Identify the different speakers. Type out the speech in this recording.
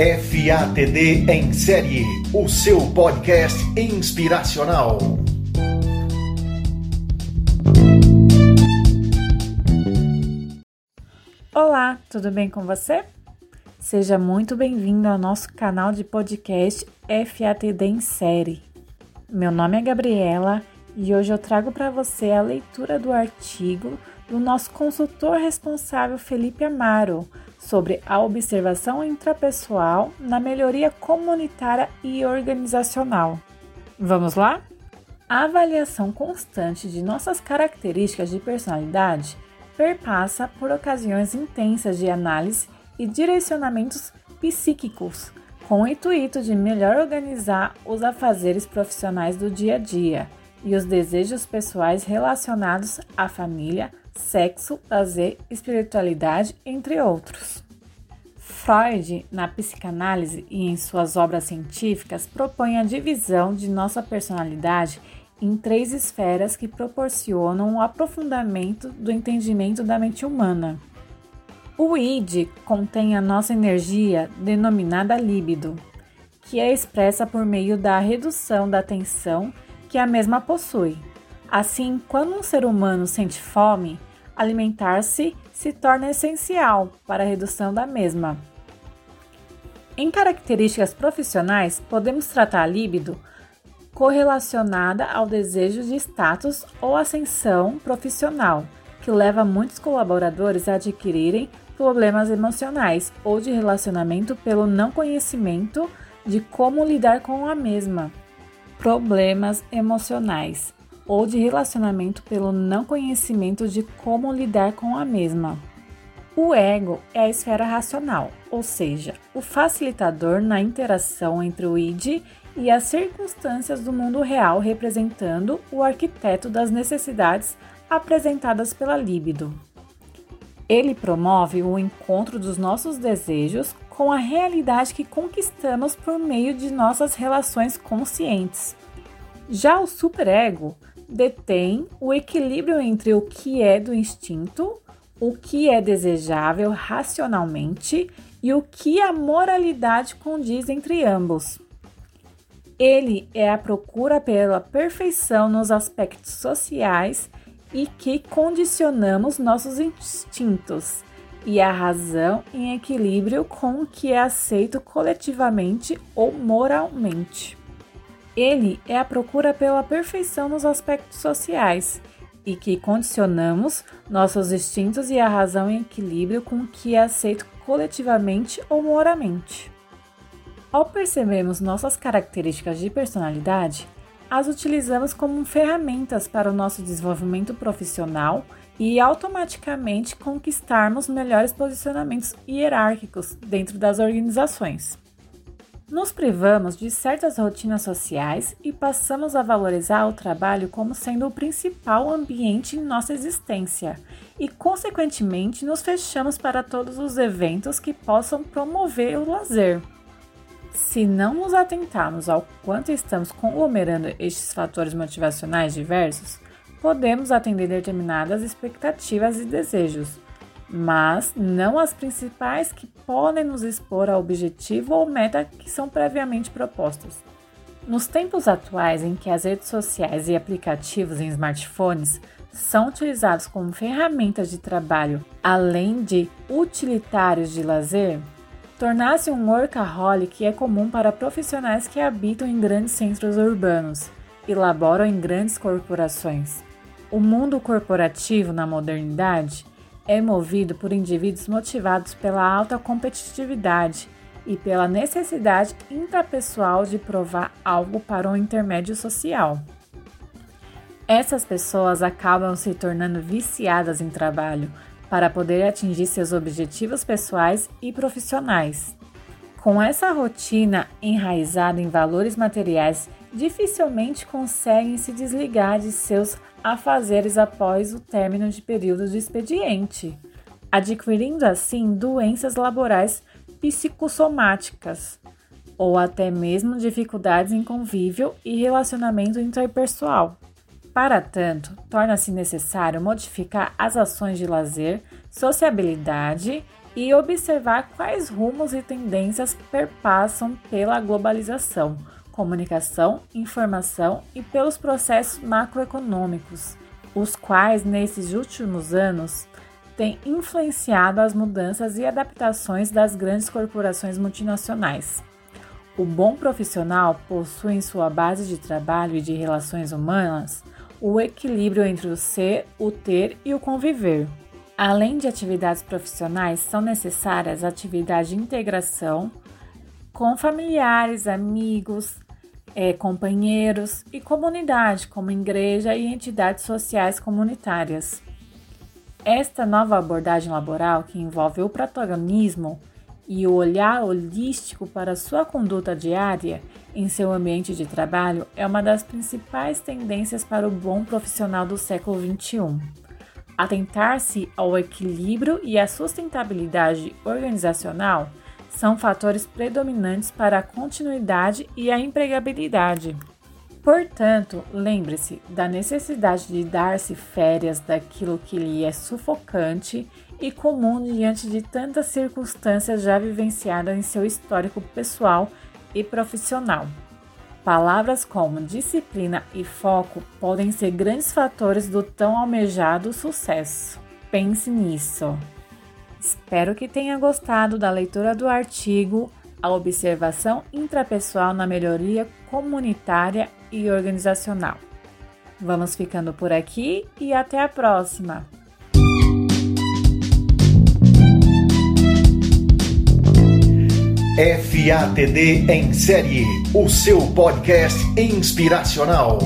Speaker 1: FATD em série, o seu podcast inspiracional.
Speaker 2: Olá, tudo bem com você? Seja muito bem-vindo ao nosso canal de podcast FATD em série. Meu nome é Gabriela e hoje eu trago para você a leitura do artigo do nosso consultor responsável Felipe Amaro sobre a observação intrapessoal na melhoria comunitária e organizacional. Vamos lá? A avaliação constante de nossas características de personalidade perpassa por ocasiões intensas de análise e direcionamentos psíquicos, com o intuito de melhor organizar os afazeres profissionais do dia a dia e os desejos pessoais relacionados à família, sexo, lazer, espiritualidade, entre outros. Freud, na psicanálise e em suas obras científicas, propõe a divisão de nossa personalidade em três esferas que proporcionam o aprofundamento do entendimento da mente humana. O id contém a nossa energia denominada líbido, que é expressa por meio da redução da tensão que a mesma possui. Assim, quando um ser humano sente fome, alimentar-se se torna essencial para a redução da mesma. Em características profissionais, podemos tratar a líbido correlacionada ao desejo de status ou ascensão profissional, que leva muitos colaboradores a adquirirem problemas emocionais ou de relacionamento pelo não conhecimento de como lidar com a mesma. Problemas emocionais ou de relacionamento pelo não conhecimento de como lidar com a mesma. O ego é a esfera racional, ou seja, o facilitador na interação entre o id e as circunstâncias do mundo real, representando o arquiteto das necessidades apresentadas pela libido. Ele promove o encontro dos nossos desejos com a realidade que conquistamos por meio de nossas relações conscientes. Já o superego detém o equilíbrio entre o que é do instinto, o que é desejável racionalmente e o que a moralidade condiz entre ambos. Ele é a procura pela perfeição nos aspectos sociais e que condicionamos nossos instintos, e a razão em equilíbrio com o que é aceito coletivamente ou moralmente. Ele é a procura pela perfeição nos aspectos sociais e que condicionamos nossos instintos e a razão em equilíbrio com o que é aceito coletivamente ou moralmente. Ao percebermos nossas características de personalidade, as utilizamos como ferramentas para o nosso desenvolvimento profissional e automaticamente conquistarmos melhores posicionamentos hierárquicos dentro das organizações. Nos privamos de certas rotinas sociais e passamos a valorizar o trabalho como sendo o principal ambiente em nossa existência, e, consequentemente, nos fechamos para todos os eventos que possam promover o lazer. Se não nos atentarmos ao quanto estamos conglomerando estes fatores motivacionais diversos, podemos atender determinadas expectativas e desejos mas não as principais que podem nos expor ao objetivo ou meta que são previamente propostas. Nos tempos atuais em que as redes sociais e aplicativos em smartphones são utilizados como ferramentas de trabalho, além de utilitários de lazer, tornar-se um workaholic é comum para profissionais que habitam em grandes centros urbanos e laboram em grandes corporações. O mundo corporativo na modernidade é movido por indivíduos motivados pela alta competitividade e pela necessidade intrapessoal de provar algo para um intermédio social. Essas pessoas acabam se tornando viciadas em trabalho para poder atingir seus objetivos pessoais e profissionais. Com essa rotina enraizada em valores materiais, dificilmente conseguem se desligar de seus afazeres após o término de período de expediente, adquirindo assim doenças laborais psicossomáticas ou até mesmo dificuldades em convívio e relacionamento interpessoal. Para tanto, torna-se necessário modificar as ações de lazer, sociabilidade e observar quais rumos e tendências perpassam pela globalização, comunicação, informação e pelos processos macroeconômicos, os quais nesses últimos anos têm influenciado as mudanças e adaptações das grandes corporações multinacionais. O bom profissional possui em sua base de trabalho e de relações humanas o equilíbrio entre o ser, o ter e o conviver. Além de atividades profissionais, são necessárias atividades de integração com familiares, amigos, é, companheiros e comunidade, como igreja e entidades sociais comunitárias. Esta nova abordagem laboral, que envolve o protagonismo e o olhar holístico para sua conduta diária em seu ambiente de trabalho, é uma das principais tendências para o bom profissional do século XXI. Atentar-se ao equilíbrio e à sustentabilidade organizacional são fatores predominantes para a continuidade e a empregabilidade. Portanto, lembre-se da necessidade de dar-se férias daquilo que lhe é sufocante e comum diante de tantas circunstâncias já vivenciadas em seu histórico pessoal e profissional. Palavras como disciplina e foco podem ser grandes fatores do tão almejado sucesso. Pense nisso. Espero que tenha gostado da leitura do artigo A Observação Intrapessoal na Melhoria Comunitária e Organizacional. Vamos ficando por aqui e até a próxima!
Speaker 1: FATD em série, o seu podcast inspiracional.